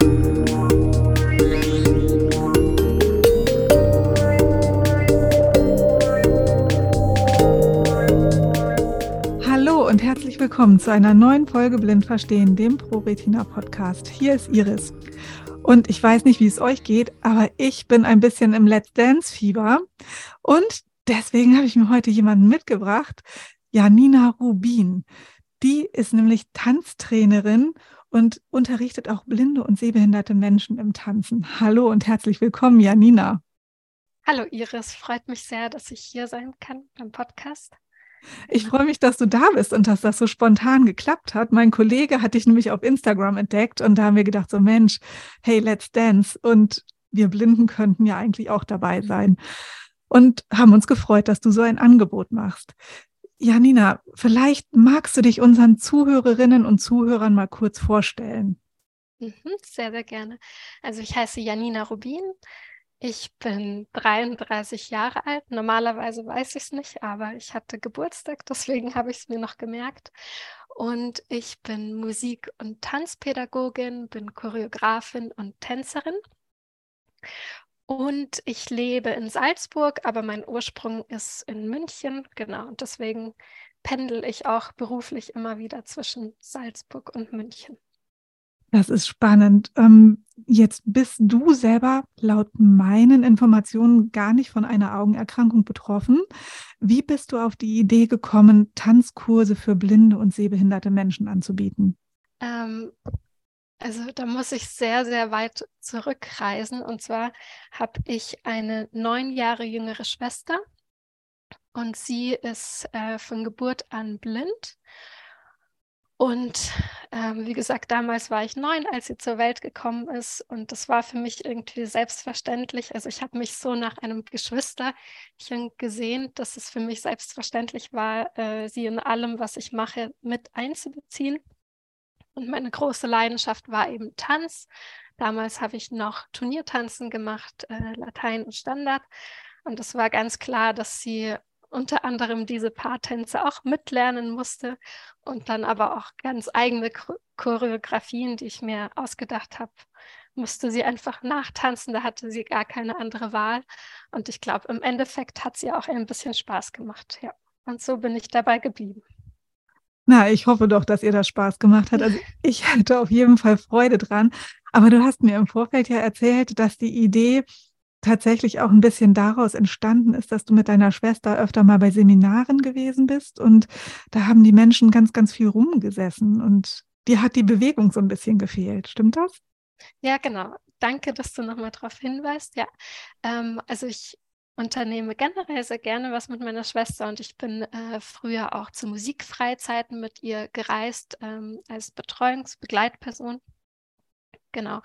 Hallo und herzlich willkommen zu einer neuen Folge Blind Verstehen, dem ProRetina Podcast. Hier ist Iris. Und ich weiß nicht, wie es euch geht, aber ich bin ein bisschen im Let's Dance Fieber. Und deswegen habe ich mir heute jemanden mitgebracht, Janina Rubin. Die ist nämlich Tanztrainerin und unterrichtet auch blinde und sehbehinderte Menschen im Tanzen. Hallo und herzlich willkommen, Janina. Hallo Iris, freut mich sehr, dass ich hier sein kann beim Podcast. Ich freue mich, dass du da bist und dass das so spontan geklappt hat. Mein Kollege hat dich nämlich auf Instagram entdeckt und da haben wir gedacht, so Mensch, hey, let's dance. Und wir Blinden könnten ja eigentlich auch dabei sein. Und haben uns gefreut, dass du so ein Angebot machst. Janina, vielleicht magst du dich unseren Zuhörerinnen und Zuhörern mal kurz vorstellen. Mhm, sehr, sehr gerne. Also ich heiße Janina Rubin. Ich bin 33 Jahre alt. Normalerweise weiß ich es nicht, aber ich hatte Geburtstag, deswegen habe ich es mir noch gemerkt. Und ich bin Musik- und Tanzpädagogin, bin Choreografin und Tänzerin. Und ich lebe in Salzburg, aber mein Ursprung ist in München. Genau, und deswegen pendel ich auch beruflich immer wieder zwischen Salzburg und München. Das ist spannend. Ähm, jetzt bist du selber laut meinen Informationen gar nicht von einer Augenerkrankung betroffen. Wie bist du auf die Idee gekommen, Tanzkurse für blinde und sehbehinderte Menschen anzubieten? Ähm, also da muss ich sehr, sehr weit zurückreisen. Und zwar habe ich eine neun Jahre jüngere Schwester und sie ist äh, von Geburt an blind. Und ähm, wie gesagt, damals war ich neun, als sie zur Welt gekommen ist. Und das war für mich irgendwie selbstverständlich. Also ich habe mich so nach einem Geschwisterchen gesehen, dass es für mich selbstverständlich war, äh, sie in allem, was ich mache, mit einzubeziehen. Und meine große Leidenschaft war eben Tanz. Damals habe ich noch Turniertanzen gemacht, äh, Latein und Standard. Und es war ganz klar, dass sie unter anderem diese Paartänze auch mitlernen musste und dann aber auch ganz eigene Choreografien, die ich mir ausgedacht habe, musste sie einfach nachtanzen. Da hatte sie gar keine andere Wahl. Und ich glaube, im Endeffekt hat sie auch ein bisschen Spaß gemacht. Ja. Und so bin ich dabei geblieben. Na, ich hoffe doch, dass ihr das Spaß gemacht hat. Also ich hatte auf jeden Fall Freude dran. Aber du hast mir im Vorfeld ja erzählt, dass die Idee tatsächlich auch ein bisschen daraus entstanden ist, dass du mit deiner Schwester öfter mal bei Seminaren gewesen bist und da haben die Menschen ganz, ganz viel rumgesessen und dir hat die Bewegung so ein bisschen gefehlt. Stimmt das? Ja, genau. Danke, dass du nochmal darauf hinweist. Ja, ähm, also ich unternehme generell sehr gerne was mit meiner Schwester und ich bin äh, früher auch zu Musikfreizeiten mit ihr gereist ähm, als Betreuungsbegleitperson. Genau.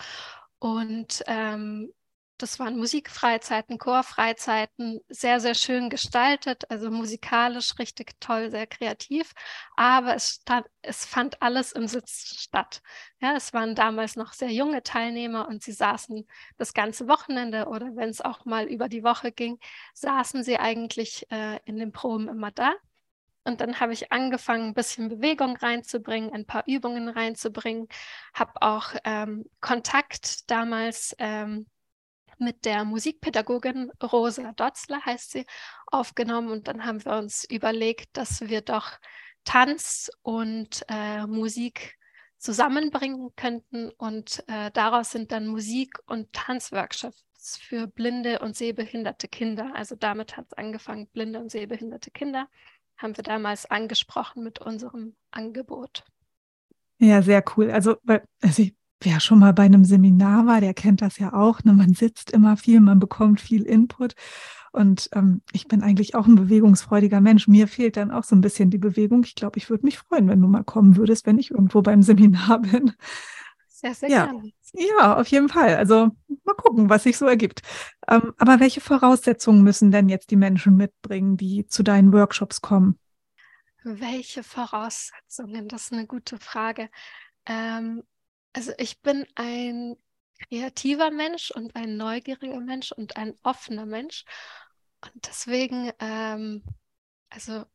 Und ähm, das waren Musikfreizeiten, Chorfreizeiten, sehr, sehr schön gestaltet, also musikalisch richtig toll, sehr kreativ. Aber es, stand, es fand alles im Sitz statt. Ja, es waren damals noch sehr junge Teilnehmer und sie saßen das ganze Wochenende oder wenn es auch mal über die Woche ging, saßen sie eigentlich äh, in den Proben immer da. Und dann habe ich angefangen, ein bisschen Bewegung reinzubringen, ein paar Übungen reinzubringen, habe auch ähm, Kontakt damals ähm, mit der Musikpädagogin Rosa Dotzler, heißt sie, aufgenommen. Und dann haben wir uns überlegt, dass wir doch Tanz und äh, Musik zusammenbringen könnten. Und äh, daraus sind dann Musik- und Tanzworkshops für blinde und sehbehinderte Kinder. Also damit hat es angefangen, blinde und sehbehinderte Kinder haben wir damals angesprochen mit unserem Angebot. Ja, sehr cool. Also, also ich wer schon mal bei einem Seminar war, der kennt das ja auch. Ne? Man sitzt immer viel, man bekommt viel Input. Und ähm, ich bin eigentlich auch ein bewegungsfreudiger Mensch. Mir fehlt dann auch so ein bisschen die Bewegung. Ich glaube, ich würde mich freuen, wenn du mal kommen würdest, wenn ich irgendwo beim Seminar bin. Sehr, sehr ja. gerne. Ja, auf jeden Fall. Also mal gucken, was sich so ergibt. Ähm, aber welche Voraussetzungen müssen denn jetzt die Menschen mitbringen, die zu deinen Workshops kommen? Welche Voraussetzungen? Das ist eine gute Frage. Ähm, also ich bin ein kreativer Mensch und ein neugieriger Mensch und ein offener Mensch. Und deswegen, ähm, also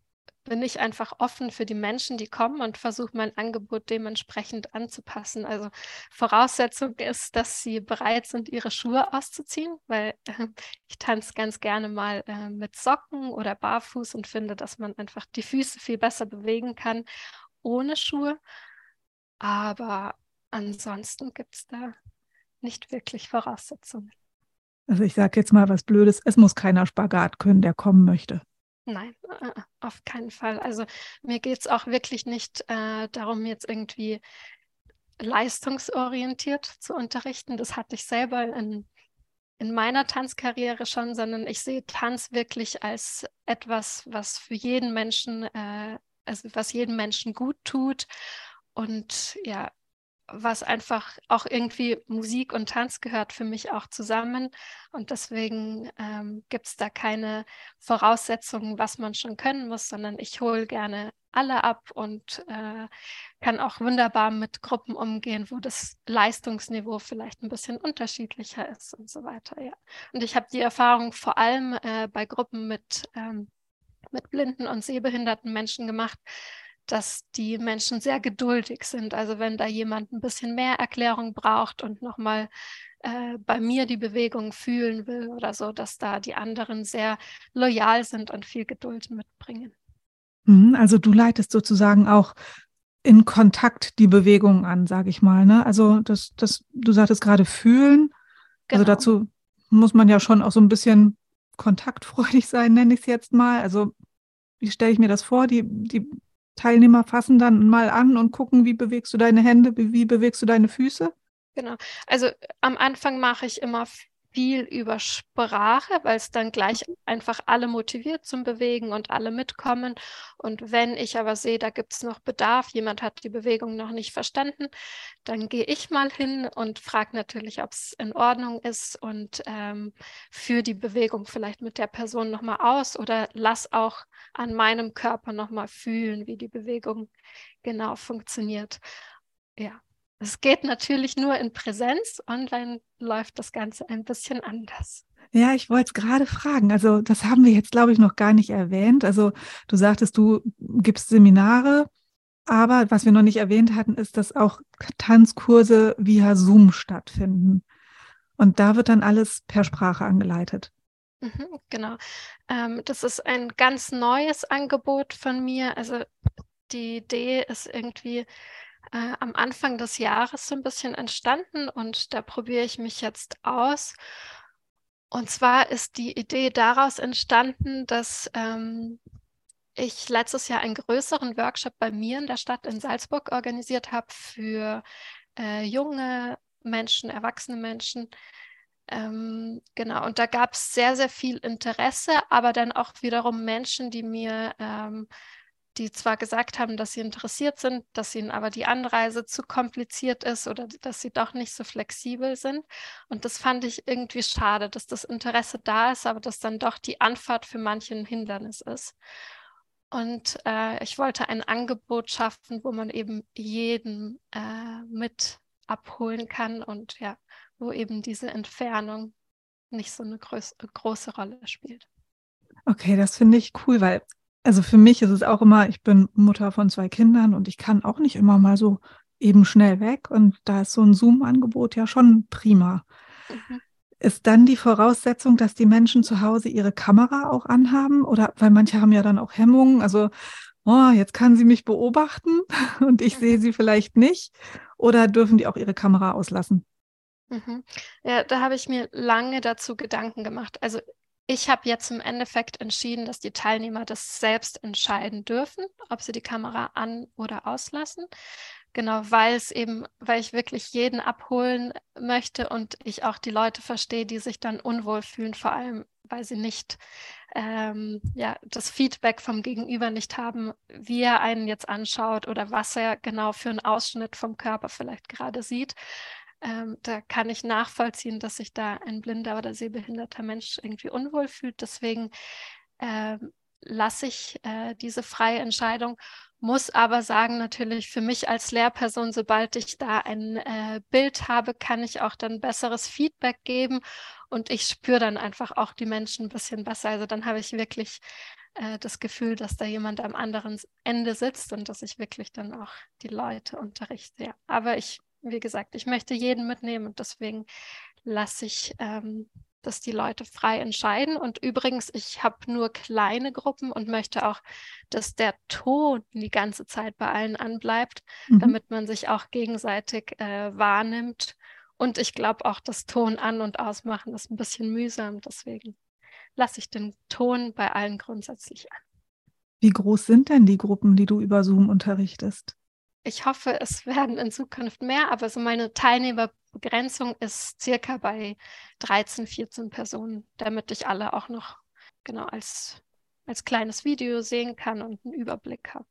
bin ich einfach offen für die Menschen, die kommen und versuche mein Angebot dementsprechend anzupassen. Also Voraussetzung ist, dass sie bereit sind, ihre Schuhe auszuziehen, weil äh, ich tanze ganz gerne mal äh, mit Socken oder barfuß und finde, dass man einfach die Füße viel besser bewegen kann ohne Schuhe. Aber ansonsten gibt es da nicht wirklich Voraussetzungen. Also ich sage jetzt mal was Blödes, es muss keiner Spagat können, der kommen möchte. Nein, äh, auf keinen Fall. Also mir geht es auch wirklich nicht äh, darum, jetzt irgendwie leistungsorientiert zu unterrichten. Das hatte ich selber in, in meiner Tanzkarriere schon, sondern ich sehe Tanz wirklich als etwas, was für jeden Menschen, äh, also was jedem Menschen gut tut. Und ja, was einfach auch irgendwie Musik und Tanz gehört für mich auch zusammen. Und deswegen ähm, gibt es da keine Voraussetzungen, was man schon können muss, sondern ich hole gerne alle ab und äh, kann auch wunderbar mit Gruppen umgehen, wo das Leistungsniveau vielleicht ein bisschen unterschiedlicher ist und so weiter. Ja. Und ich habe die Erfahrung vor allem äh, bei Gruppen mit, ähm, mit blinden und sehbehinderten Menschen gemacht, dass die Menschen sehr geduldig sind. Also wenn da jemand ein bisschen mehr Erklärung braucht und nochmal äh, bei mir die Bewegung fühlen will oder so, dass da die anderen sehr loyal sind und viel Geduld mitbringen. Mhm, also du leitest sozusagen auch in Kontakt die Bewegung an, sage ich mal. Ne? Also das, das, du sagtest gerade fühlen. Also genau. Also dazu muss man ja schon auch so ein bisschen kontaktfreudig sein, nenne ich es jetzt mal. Also wie stelle ich mir das vor? Die, die Teilnehmer fassen dann mal an und gucken, wie bewegst du deine Hände, wie bewegst du deine Füße? Genau. Also am Anfang mache ich immer viel über Sprache, weil es dann gleich einfach alle motiviert zum Bewegen und alle mitkommen. Und wenn ich aber sehe, da gibt es noch Bedarf, jemand hat die Bewegung noch nicht verstanden, dann gehe ich mal hin und frage natürlich, ob es in Ordnung ist und ähm, führe die Bewegung vielleicht mit der Person nochmal aus oder lass auch an meinem Körper nochmal fühlen, wie die Bewegung genau funktioniert. Ja. Es geht natürlich nur in Präsenz. Online läuft das Ganze ein bisschen anders. Ja, ich wollte es gerade fragen. Also das haben wir jetzt, glaube ich, noch gar nicht erwähnt. Also du sagtest, du gibst Seminare, aber was wir noch nicht erwähnt hatten, ist, dass auch Tanzkurse via Zoom stattfinden. Und da wird dann alles per Sprache angeleitet. Mhm, genau. Ähm, das ist ein ganz neues Angebot von mir. Also die Idee ist irgendwie, äh, am Anfang des Jahres so ein bisschen entstanden und da probiere ich mich jetzt aus. Und zwar ist die Idee daraus entstanden, dass ähm, ich letztes Jahr einen größeren Workshop bei mir in der Stadt in Salzburg organisiert habe für äh, junge Menschen, erwachsene Menschen. Ähm, genau, und da gab es sehr, sehr viel Interesse, aber dann auch wiederum Menschen, die mir ähm, die zwar gesagt haben, dass sie interessiert sind, dass ihnen aber die Anreise zu kompliziert ist oder dass sie doch nicht so flexibel sind. Und das fand ich irgendwie schade, dass das Interesse da ist, aber dass dann doch die Anfahrt für manche ein Hindernis ist. Und äh, ich wollte ein Angebot schaffen, wo man eben jeden äh, mit abholen kann und ja, wo eben diese Entfernung nicht so eine groß, große Rolle spielt. Okay, das finde ich cool, weil also für mich ist es auch immer, ich bin Mutter von zwei Kindern und ich kann auch nicht immer mal so eben schnell weg. Und da ist so ein Zoom-Angebot ja schon prima. Mhm. Ist dann die Voraussetzung, dass die Menschen zu Hause ihre Kamera auch anhaben? Oder weil manche haben ja dann auch Hemmungen, also oh, jetzt kann sie mich beobachten und ich sehe sie vielleicht nicht. Oder dürfen die auch ihre Kamera auslassen? Mhm. Ja, da habe ich mir lange dazu Gedanken gemacht. Also ich habe jetzt im Endeffekt entschieden, dass die Teilnehmer das selbst entscheiden dürfen, ob sie die Kamera an oder auslassen. Genau, weil es eben, weil ich wirklich jeden abholen möchte und ich auch die Leute verstehe, die sich dann unwohl fühlen, vor allem weil sie nicht ähm, ja, das Feedback vom Gegenüber nicht haben, wie er einen jetzt anschaut oder was er genau für einen Ausschnitt vom Körper vielleicht gerade sieht. Ähm, da kann ich nachvollziehen, dass sich da ein blinder oder sehbehinderter Mensch irgendwie unwohl fühlt. Deswegen äh, lasse ich äh, diese freie Entscheidung, muss aber sagen, natürlich für mich als Lehrperson, sobald ich da ein äh, Bild habe, kann ich auch dann besseres Feedback geben und ich spüre dann einfach auch die Menschen ein bisschen besser. Also dann habe ich wirklich äh, das Gefühl, dass da jemand am anderen Ende sitzt und dass ich wirklich dann auch die Leute unterrichte. Ja. Aber ich, wie gesagt, ich möchte jeden mitnehmen und deswegen lasse ich ähm, dass die Leute frei entscheiden. Und übrigens, ich habe nur kleine Gruppen und möchte auch, dass der Ton die ganze Zeit bei allen anbleibt, mhm. damit man sich auch gegenseitig äh, wahrnimmt. Und ich glaube auch, das Ton an- und ausmachen ist ein bisschen mühsam. Deswegen lasse ich den Ton bei allen grundsätzlich an. Wie groß sind denn die Gruppen, die du über Zoom unterrichtest? Ich hoffe, es werden in Zukunft mehr, aber so meine Teilnehmerbegrenzung ist circa bei 13, 14 Personen, damit ich alle auch noch genau als, als kleines Video sehen kann und einen Überblick habe.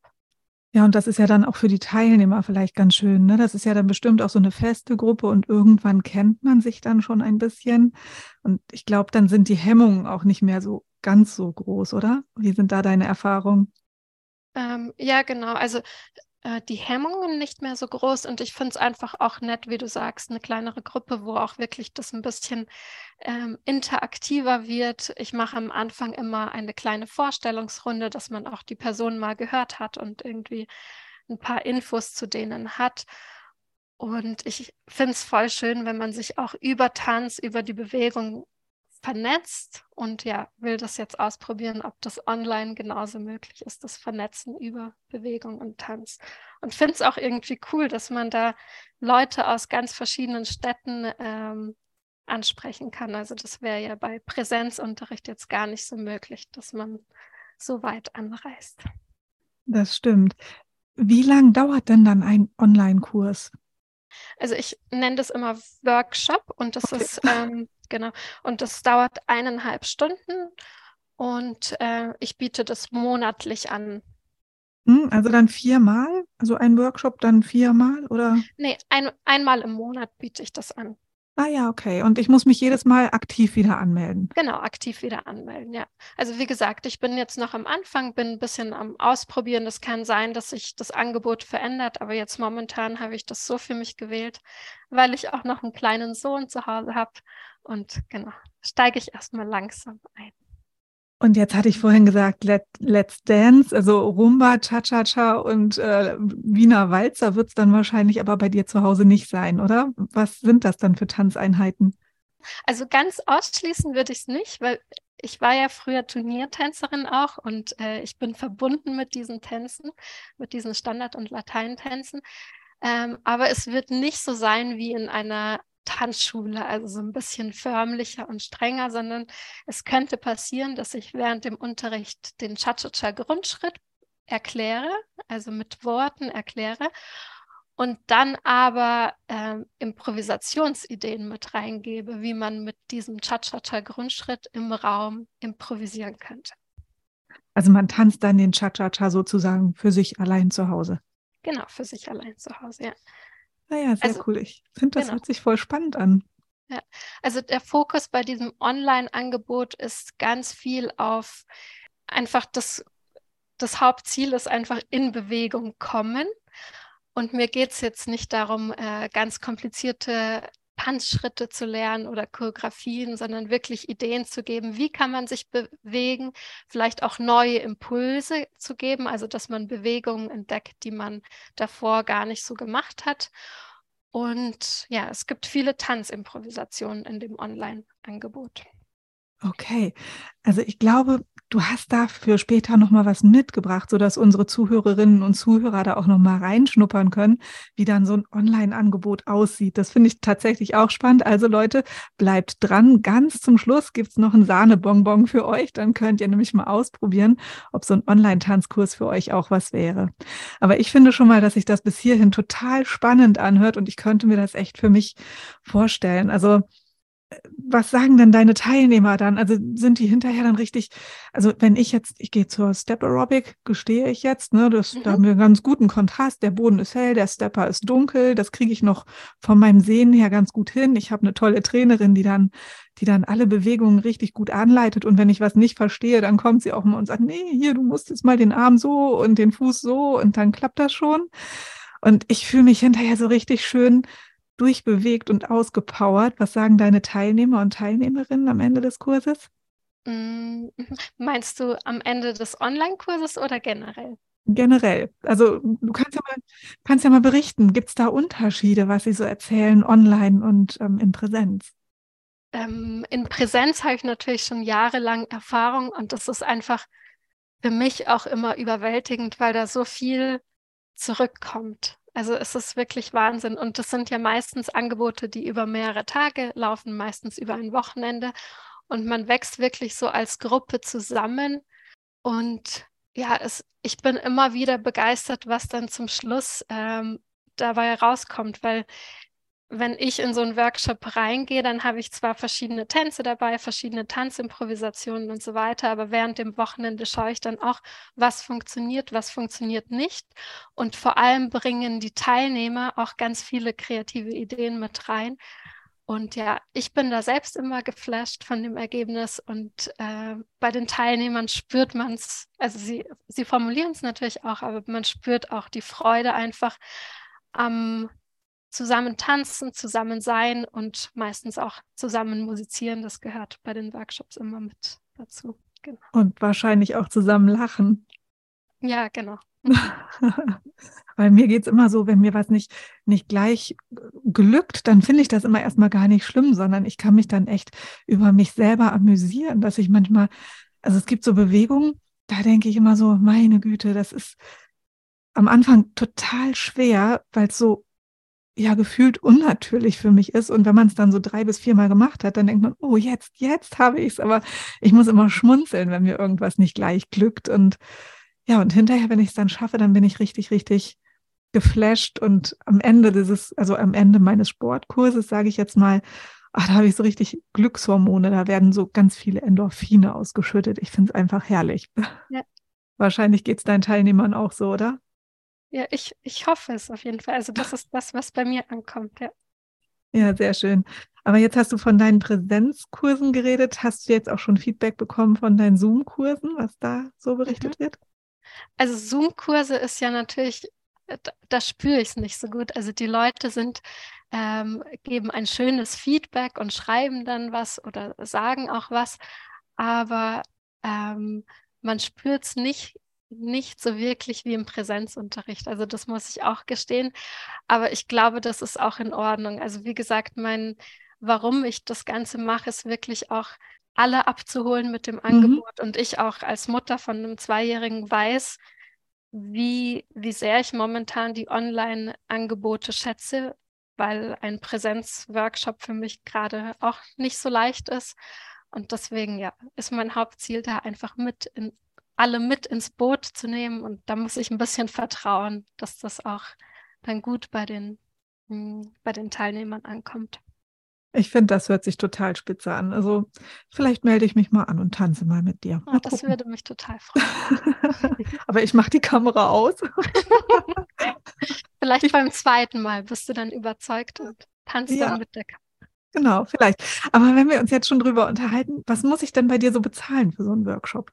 Ja, und das ist ja dann auch für die Teilnehmer vielleicht ganz schön. Ne? Das ist ja dann bestimmt auch so eine feste Gruppe und irgendwann kennt man sich dann schon ein bisschen. Und ich glaube, dann sind die Hemmungen auch nicht mehr so ganz so groß, oder? Wie sind da deine Erfahrungen? Ähm, ja, genau. Also äh, die Hemmungen nicht mehr so groß und ich finde es einfach auch nett, wie du sagst, eine kleinere Gruppe, wo auch wirklich das ein bisschen ähm, interaktiver wird. Ich mache am Anfang immer eine kleine Vorstellungsrunde, dass man auch die Person mal gehört hat und irgendwie ein paar Infos zu denen hat. Und ich finde es voll schön, wenn man sich auch über Tanz, über die Bewegung vernetzt und ja, will das jetzt ausprobieren, ob das online genauso möglich ist, das Vernetzen über Bewegung und Tanz. Und finde es auch irgendwie cool, dass man da Leute aus ganz verschiedenen Städten ähm, ansprechen kann. Also das wäre ja bei Präsenzunterricht jetzt gar nicht so möglich, dass man so weit anreist. Das stimmt. Wie lange dauert denn dann ein Online-Kurs? Also ich nenne das immer Workshop und das okay. ist ähm, genau. Und das dauert eineinhalb Stunden und äh, ich biete das monatlich an. Hm, also dann viermal? Also ein Workshop dann viermal oder? Nee, ein, einmal im Monat biete ich das an. Ah ja, okay. Und ich muss mich jedes Mal aktiv wieder anmelden. Genau, aktiv wieder anmelden, ja. Also wie gesagt, ich bin jetzt noch am Anfang, bin ein bisschen am Ausprobieren. Es kann sein, dass sich das Angebot verändert, aber jetzt momentan habe ich das so für mich gewählt, weil ich auch noch einen kleinen Sohn zu Hause habe. Und genau, steige ich erstmal langsam ein. Und jetzt hatte ich vorhin gesagt, Let, Let's Dance, also Rumba, Cha-Cha-Cha und äh, Wiener Walzer wird es dann wahrscheinlich aber bei dir zu Hause nicht sein, oder? Was sind das dann für Tanzeinheiten? Also ganz ausschließen würde ich es nicht, weil ich war ja früher Turniertänzerin auch und äh, ich bin verbunden mit diesen Tänzen, mit diesen Standard- und Lateintänzen. Ähm, aber es wird nicht so sein wie in einer Tanzschule, also so ein bisschen förmlicher und strenger, sondern es könnte passieren, dass ich während dem Unterricht den Cha-Cha-Cha-Grundschritt erkläre, also mit Worten erkläre und dann aber äh, Improvisationsideen mit reingebe, wie man mit diesem Cha-Cha-Cha-Grundschritt im Raum improvisieren könnte. Also man tanzt dann den Cha-Cha-Cha sozusagen für sich allein zu Hause. Genau, für sich allein zu Hause, ja. Naja, sehr also, cool. Ich finde, das genau. hört sich voll spannend an. Ja, also der Fokus bei diesem Online-Angebot ist ganz viel auf einfach das, das Hauptziel ist einfach in Bewegung kommen. Und mir geht es jetzt nicht darum, äh, ganz komplizierte Tanzschritte zu lernen oder Choreografien, sondern wirklich Ideen zu geben, wie kann man sich bewegen, vielleicht auch neue Impulse zu geben, also dass man Bewegungen entdeckt, die man davor gar nicht so gemacht hat. Und ja, es gibt viele Tanzimprovisationen in dem Online-Angebot. Okay, also ich glaube, du hast dafür später noch mal was mitgebracht, sodass unsere Zuhörerinnen und Zuhörer da auch noch mal reinschnuppern können, wie dann so ein Online-Angebot aussieht. Das finde ich tatsächlich auch spannend. Also Leute, bleibt dran. Ganz zum Schluss gibt es noch einen Sahnebonbon für euch. Dann könnt ihr nämlich mal ausprobieren, ob so ein Online-Tanzkurs für euch auch was wäre. Aber ich finde schon mal, dass sich das bis hierhin total spannend anhört und ich könnte mir das echt für mich vorstellen. Also was sagen denn deine Teilnehmer dann? Also sind die hinterher dann richtig, also wenn ich jetzt, ich gehe zur Step Aerobic, gestehe ich jetzt, ne, das, mhm. da haben wir einen ganz guten Kontrast, der Boden ist hell, der Stepper ist dunkel, das kriege ich noch von meinem Sehen her ganz gut hin. Ich habe eine tolle Trainerin, die dann, die dann alle Bewegungen richtig gut anleitet und wenn ich was nicht verstehe, dann kommt sie auch mal und sagt, nee, hier, du musst jetzt mal den Arm so und den Fuß so und dann klappt das schon. Und ich fühle mich hinterher so richtig schön durchbewegt und ausgepowert. Was sagen deine Teilnehmer und Teilnehmerinnen am Ende des Kurses? Mm. Meinst du am Ende des Online-Kurses oder generell? Generell. Also du kannst ja mal, kannst ja mal berichten, gibt es da Unterschiede, was sie so erzählen online und ähm, in Präsenz? Ähm, in Präsenz habe ich natürlich schon jahrelang Erfahrung und das ist einfach für mich auch immer überwältigend, weil da so viel zurückkommt. Also es ist wirklich Wahnsinn. Und das sind ja meistens Angebote, die über mehrere Tage laufen, meistens über ein Wochenende. Und man wächst wirklich so als Gruppe zusammen. Und ja, es, ich bin immer wieder begeistert, was dann zum Schluss ähm, dabei rauskommt, weil wenn ich in so einen Workshop reingehe, dann habe ich zwar verschiedene Tänze dabei, verschiedene Tanzimprovisationen und so weiter, aber während dem Wochenende schaue ich dann auch, was funktioniert, was funktioniert nicht. Und vor allem bringen die Teilnehmer auch ganz viele kreative Ideen mit rein. Und ja, ich bin da selbst immer geflasht von dem Ergebnis und äh, bei den Teilnehmern spürt man es, also sie, sie formulieren es natürlich auch, aber man spürt auch die Freude einfach am zusammen tanzen, zusammen sein und meistens auch zusammen musizieren. Das gehört bei den Workshops immer mit dazu. Genau. Und wahrscheinlich auch zusammen lachen. Ja, genau. Weil mir geht es immer so, wenn mir was nicht, nicht gleich glückt, dann finde ich das immer erstmal gar nicht schlimm, sondern ich kann mich dann echt über mich selber amüsieren, dass ich manchmal, also es gibt so Bewegungen, da denke ich immer so, meine Güte, das ist am Anfang total schwer, weil es so ja gefühlt unnatürlich für mich ist. Und wenn man es dann so drei bis viermal gemacht hat, dann denkt man, oh, jetzt, jetzt habe ich es. Aber ich muss immer schmunzeln, wenn mir irgendwas nicht gleich glückt. Und ja, und hinterher, wenn ich es dann schaffe, dann bin ich richtig, richtig geflasht. Und am Ende dieses, also am Ende meines Sportkurses, sage ich jetzt mal, ach, da habe ich so richtig Glückshormone, da werden so ganz viele Endorphine ausgeschüttet. Ich finde es einfach herrlich. Ja. Wahrscheinlich geht es deinen Teilnehmern auch so, oder? Ja, ich, ich hoffe es auf jeden Fall. Also das ist das, was bei mir ankommt, ja. Ja, sehr schön. Aber jetzt hast du von deinen Präsenzkursen geredet. Hast du jetzt auch schon Feedback bekommen von deinen Zoom-Kursen, was da so berichtet mhm. wird? Also Zoom-Kurse ist ja natürlich, äh, da, da spüre ich es nicht so gut. Also die Leute sind, ähm, geben ein schönes Feedback und schreiben dann was oder sagen auch was, aber ähm, man spürt es nicht nicht so wirklich wie im Präsenzunterricht. Also das muss ich auch gestehen. Aber ich glaube, das ist auch in Ordnung. Also wie gesagt, mein, warum ich das Ganze mache, ist wirklich auch alle abzuholen mit dem mhm. Angebot. Und ich auch als Mutter von einem Zweijährigen weiß, wie, wie sehr ich momentan die Online-Angebote schätze, weil ein Präsenzworkshop für mich gerade auch nicht so leicht ist. Und deswegen, ja, ist mein Hauptziel da einfach mit in alle mit ins Boot zu nehmen. Und da muss ich ein bisschen vertrauen, dass das auch dann gut bei den, hm, bei den Teilnehmern ankommt. Ich finde, das hört sich total spitze an. Also vielleicht melde ich mich mal an und tanze mal mit dir. Mal oh, das würde mich total freuen. Aber ich mache die Kamera aus. vielleicht ich, beim zweiten Mal bist du dann überzeugt und tanzt ja. dann mit der Kamera. Genau, vielleicht. Aber wenn wir uns jetzt schon drüber unterhalten, was muss ich denn bei dir so bezahlen für so einen Workshop?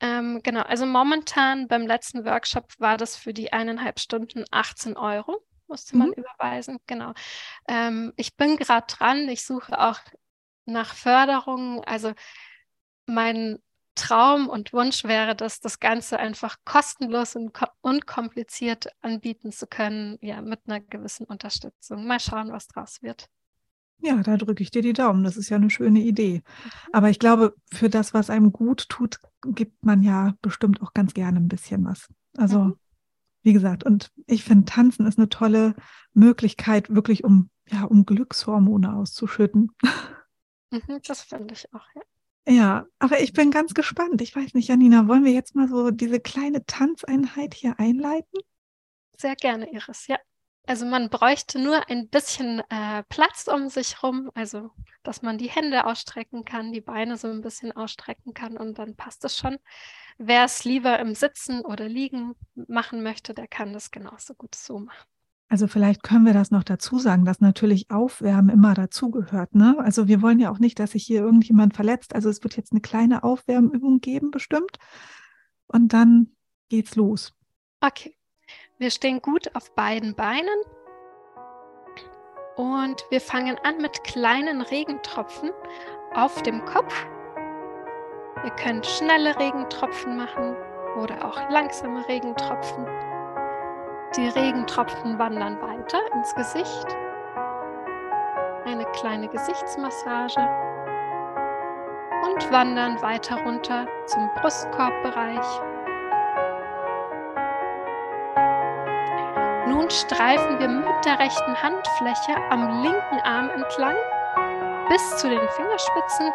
Ähm, genau, also momentan beim letzten Workshop war das für die eineinhalb Stunden 18 Euro, musste man mhm. überweisen. Genau. Ähm, ich bin gerade dran, ich suche auch nach Förderung. Also mein Traum und Wunsch wäre, dass das Ganze einfach kostenlos und unkompliziert anbieten zu können, ja, mit einer gewissen Unterstützung. Mal schauen, was draus wird. Ja, da drücke ich dir die Daumen. Das ist ja eine schöne Idee. Mhm. Aber ich glaube, für das, was einem gut tut, gibt man ja bestimmt auch ganz gerne ein bisschen was. Also, mhm. wie gesagt, und ich finde, Tanzen ist eine tolle Möglichkeit, wirklich um, ja, um Glückshormone auszuschütten. Mhm, das finde ich auch, ja. Ja, aber ich bin ganz gespannt. Ich weiß nicht, Janina, wollen wir jetzt mal so diese kleine Tanzeinheit hier einleiten? Sehr gerne, Iris, ja. Also man bräuchte nur ein bisschen äh, Platz um sich rum, also dass man die Hände ausstrecken kann, die Beine so ein bisschen ausstrecken kann und dann passt es schon. Wer es lieber im Sitzen oder Liegen machen möchte, der kann das genauso gut so machen. Also vielleicht können wir das noch dazu sagen, dass natürlich Aufwärmen immer dazugehört. Ne? Also wir wollen ja auch nicht, dass sich hier irgendjemand verletzt. Also es wird jetzt eine kleine Aufwärmübung geben, bestimmt. Und dann geht's los. Okay. Wir stehen gut auf beiden Beinen und wir fangen an mit kleinen Regentropfen auf dem Kopf Ihr könnt schnelle Regentropfen machen oder auch langsame Regentropfen. Die Regentropfen wandern weiter ins Gesicht. Eine kleine Gesichtsmassage und wandern weiter runter zum Brustkorbbereich. Nun streifen wir mit der rechten Handfläche am linken Arm entlang bis zu den Fingerspitzen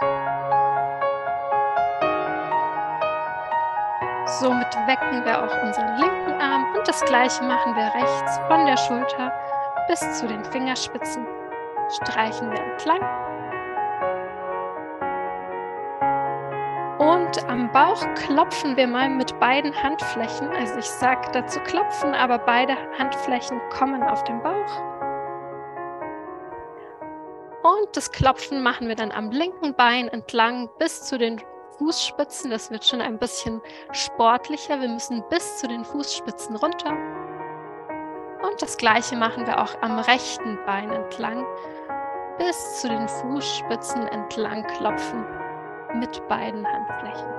Somit wecken wir auch unseren linken Arm und das gleiche machen wir rechts von der Schulter bis zu den Fingerspitzen. Streichen wir entlang. Am Bauch klopfen wir mal mit beiden Handflächen. Also ich sage dazu klopfen, aber beide Handflächen kommen auf den Bauch. Und das Klopfen machen wir dann am linken Bein entlang bis zu den Fußspitzen. Das wird schon ein bisschen sportlicher. Wir müssen bis zu den Fußspitzen runter. Und das gleiche machen wir auch am rechten Bein entlang. Bis zu den Fußspitzen entlang klopfen mit beiden Handflächen.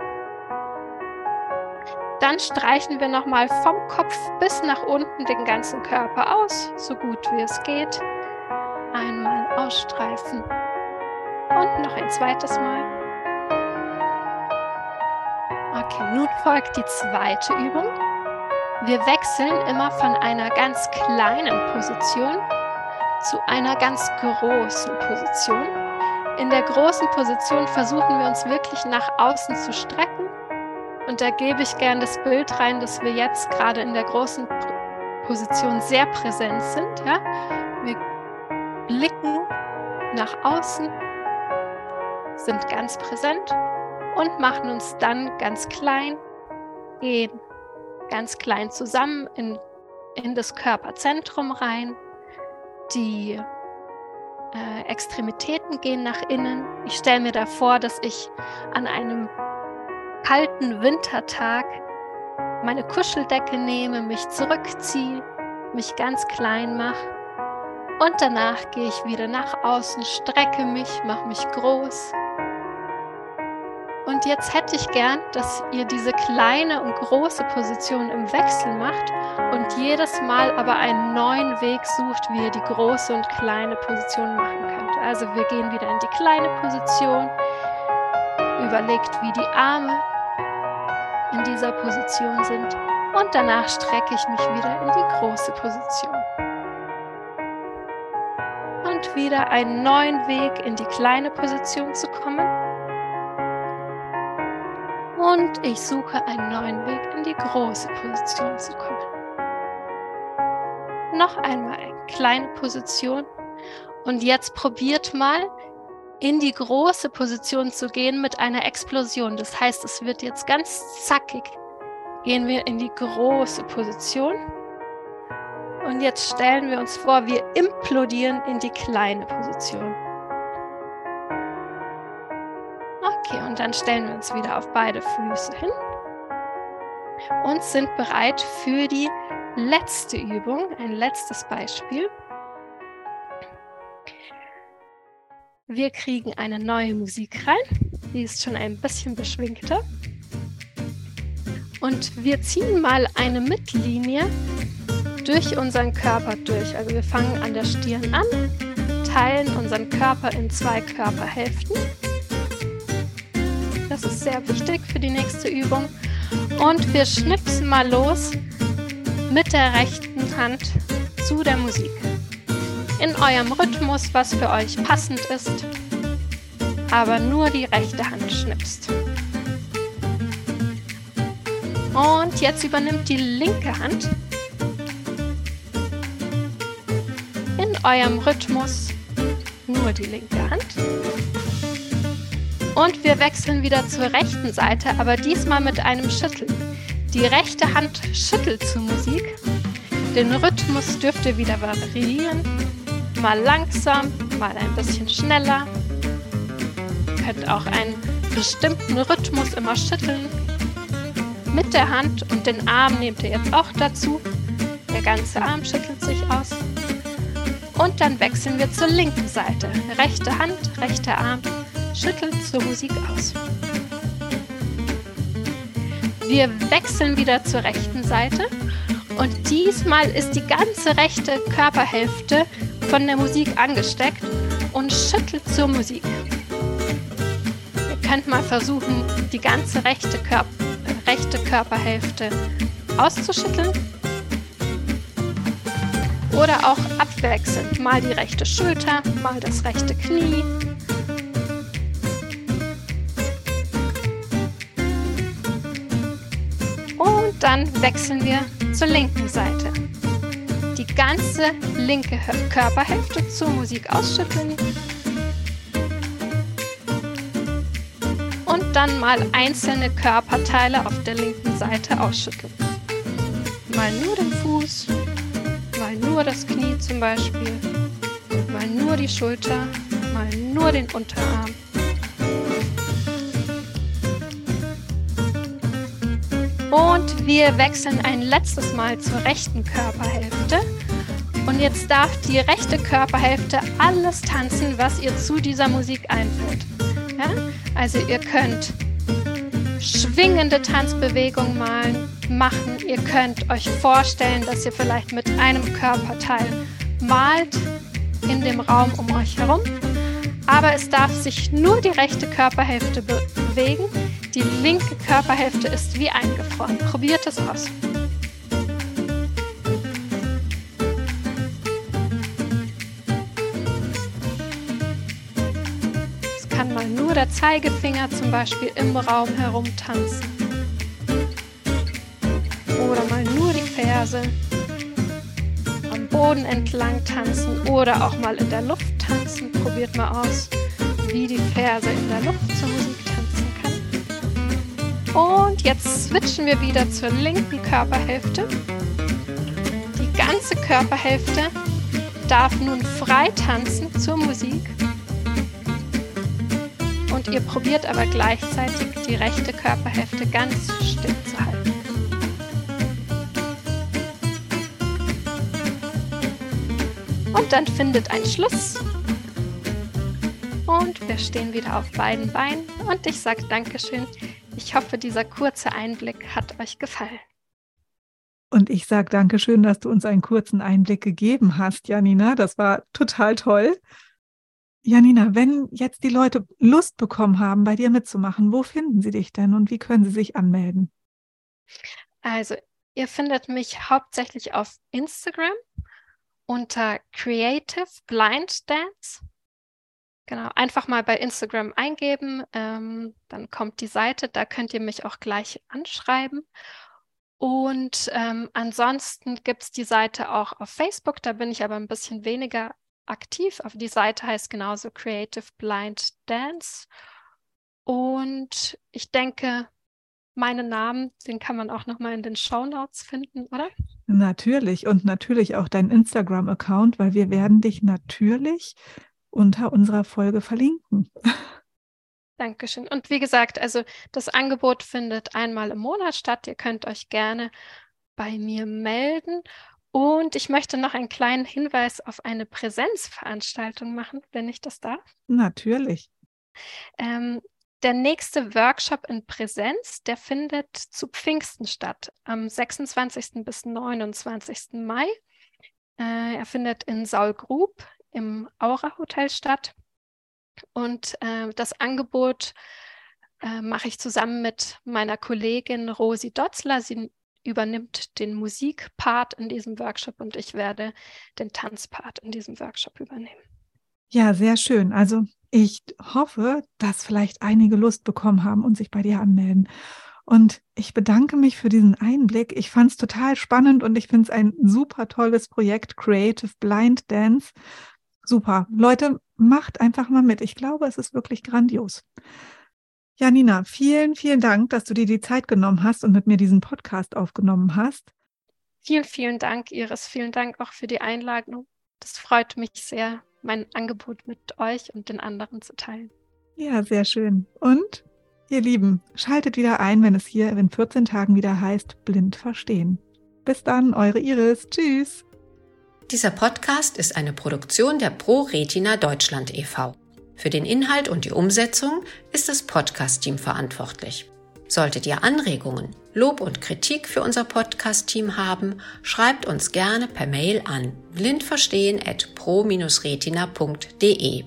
Dann streichen wir nochmal vom Kopf bis nach unten den ganzen Körper aus, so gut wie es geht. Einmal ausstreifen und noch ein zweites Mal. Okay, nun folgt die zweite Übung. Wir wechseln immer von einer ganz kleinen Position zu einer ganz großen Position. In der großen Position versuchen wir uns wirklich nach außen zu strecken. Und da gebe ich gern das Bild rein, dass wir jetzt gerade in der großen Position sehr präsent sind. Ja? Wir blicken nach außen, sind ganz präsent und machen uns dann ganz klein, gehen ganz klein zusammen in, in das Körperzentrum rein. Die äh, Extremitäten gehen nach innen. Ich stelle mir da vor, dass ich an einem kalten Wintertag meine Kuscheldecke nehme, mich zurückziehe, mich ganz klein mache. Und danach gehe ich wieder nach außen, strecke mich, mache mich groß und jetzt hätte ich gern, dass ihr diese kleine und große Position im Wechsel macht und jedes Mal aber einen neuen Weg sucht, wie ihr die große und kleine Position machen könnt. Also wir gehen wieder in die kleine Position, überlegt, wie die Arme in dieser Position sind und danach strecke ich mich wieder in die große Position. Und wieder einen neuen Weg in die kleine Position zu kommen und ich suche einen neuen Weg in die große Position zu kommen. Noch einmal eine kleine Position und jetzt probiert mal in die große Position zu gehen mit einer Explosion. Das heißt, es wird jetzt ganz zackig. Gehen wir in die große Position. Und jetzt stellen wir uns vor, wir implodieren in die kleine Position. Dann stellen wir uns wieder auf beide Füße hin und sind bereit für die letzte Übung, ein letztes Beispiel. Wir kriegen eine neue Musik rein, die ist schon ein bisschen beschwingter. Und wir ziehen mal eine Mittellinie durch unseren Körper durch. Also wir fangen an der Stirn an, teilen unseren Körper in zwei Körperhälften das ist sehr wichtig für die nächste Übung. Und wir schnipsen mal los mit der rechten Hand zu der Musik. In eurem Rhythmus, was für euch passend ist, aber nur die rechte Hand schnipst. Und jetzt übernimmt die linke Hand in eurem Rhythmus nur die linke Hand. Und wir wechseln wieder zur rechten Seite, aber diesmal mit einem Schütteln. Die rechte Hand schüttelt zur Musik. Den Rhythmus dürft ihr wieder variieren. Mal langsam, mal ein bisschen schneller. Ihr könnt auch einen bestimmten Rhythmus immer schütteln. Mit der Hand und den Arm nehmt ihr jetzt auch dazu. Der ganze Arm schüttelt sich aus. Und dann wechseln wir zur linken Seite. Rechte Hand, rechter Arm, schüttelt zur Musik aus. Wir wechseln wieder zur rechten Seite und diesmal ist die ganze rechte Körperhälfte von der Musik angesteckt und schüttelt zur Musik. Ihr könnt mal versuchen, die ganze rechte, Körper, rechte Körperhälfte auszuschütteln oder auch abwechselnd. Mal die rechte Schulter, mal das rechte Knie. Dann wechseln wir zur linken Seite. Die ganze linke Körperhälfte zur Musik ausschütteln. Und dann mal einzelne Körperteile auf der linken Seite ausschütteln. Mal nur den Fuß, mal nur das Knie zum Beispiel, mal nur die Schulter, mal nur den Unterarm. Und wir wechseln ein letztes Mal zur rechten Körperhälfte. Und jetzt darf die rechte Körperhälfte alles tanzen, was ihr zu dieser Musik einfällt. Ja? Also ihr könnt schwingende Tanzbewegungen malen, machen. Ihr könnt euch vorstellen, dass ihr vielleicht mit einem Körperteil malt in dem Raum um euch herum. Aber es darf sich nur die rechte Körperhälfte bewegen. Die linke Körperhälfte ist wie eingefroren. Probiert es aus. Es kann mal nur der Zeigefinger zum Beispiel im Raum herumtanzen. Oder mal nur die Ferse am Boden entlang tanzen oder auch mal in der Luft tanzen. Probiert mal aus, wie die Ferse in der Luft Musik und jetzt switchen wir wieder zur linken Körperhälfte. Die ganze Körperhälfte darf nun frei tanzen zur Musik. Und ihr probiert aber gleichzeitig die rechte Körperhälfte ganz still zu halten. Und dann findet ein Schluss. Und wir stehen wieder auf beiden Beinen. Und ich sage Dankeschön. Ich hoffe, dieser kurze Einblick hat euch gefallen. Und ich sage Dankeschön, dass du uns einen kurzen Einblick gegeben hast, Janina. Das war total toll. Janina, wenn jetzt die Leute Lust bekommen haben, bei dir mitzumachen, wo finden sie dich denn und wie können sie sich anmelden? Also, ihr findet mich hauptsächlich auf Instagram unter Creative Blind Dance. Genau, einfach mal bei Instagram eingeben, ähm, dann kommt die Seite, da könnt ihr mich auch gleich anschreiben. Und ähm, ansonsten gibt es die Seite auch auf Facebook, da bin ich aber ein bisschen weniger aktiv. Aber die Seite heißt genauso Creative Blind Dance. Und ich denke, meinen Namen, den kann man auch nochmal in den Show Notes finden, oder? Natürlich und natürlich auch dein Instagram-Account, weil wir werden dich natürlich unter unserer Folge verlinken. Dankeschön. Und wie gesagt, also das Angebot findet einmal im Monat statt. Ihr könnt euch gerne bei mir melden. Und ich möchte noch einen kleinen Hinweis auf eine Präsenzveranstaltung machen, wenn ich das darf. Natürlich. Ähm, der nächste Workshop in Präsenz, der findet zu Pfingsten statt, am 26. bis 29. Mai. Äh, er findet in Saulgrub im Aura Hotel statt. Und äh, das Angebot äh, mache ich zusammen mit meiner Kollegin Rosi Dotzler. Sie übernimmt den Musikpart in diesem Workshop und ich werde den Tanzpart in diesem Workshop übernehmen. Ja, sehr schön. Also ich hoffe, dass vielleicht einige Lust bekommen haben und sich bei dir anmelden. Und ich bedanke mich für diesen Einblick. Ich fand es total spannend und ich finde es ein super tolles Projekt, Creative Blind Dance super. Leute, macht einfach mal mit. Ich glaube, es ist wirklich grandios. Janina, vielen, vielen Dank, dass du dir die Zeit genommen hast und mit mir diesen Podcast aufgenommen hast. Vielen, vielen Dank, Iris. Vielen Dank auch für die Einladung. Das freut mich sehr, mein Angebot mit euch und den anderen zu teilen. Ja, sehr schön. Und ihr Lieben, schaltet wieder ein, wenn es hier in 14 Tagen wieder heißt, blind verstehen. Bis dann, eure Iris. Tschüss. Dieser Podcast ist eine Produktion der Pro Retina Deutschland e.V. Für den Inhalt und die Umsetzung ist das Podcast-Team verantwortlich. Solltet ihr Anregungen, Lob und Kritik für unser Podcast-Team haben, schreibt uns gerne per Mail an blindverstehen@pro-retina.de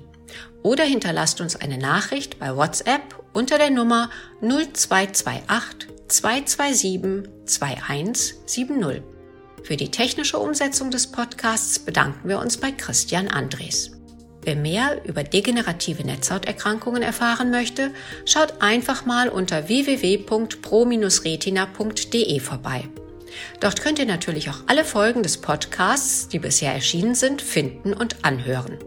oder hinterlasst uns eine Nachricht bei WhatsApp unter der Nummer 0228 227 2170. Für die technische Umsetzung des Podcasts bedanken wir uns bei Christian Andres. Wer mehr über degenerative Netzhauterkrankungen erfahren möchte, schaut einfach mal unter www.pro-retina.de vorbei. Dort könnt ihr natürlich auch alle Folgen des Podcasts, die bisher erschienen sind, finden und anhören.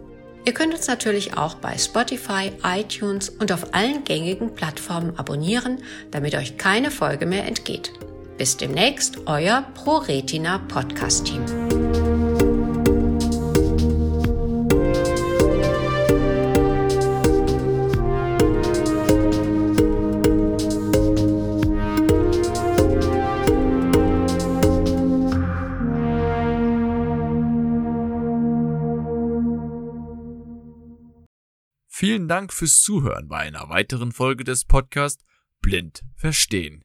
Ihr könnt uns natürlich auch bei Spotify, iTunes und auf allen gängigen Plattformen abonnieren, damit euch keine Folge mehr entgeht. Bis demnächst, euer ProRetina Podcast Team. Vielen Dank fürs Zuhören bei einer weiteren Folge des Podcasts Blind Verstehen.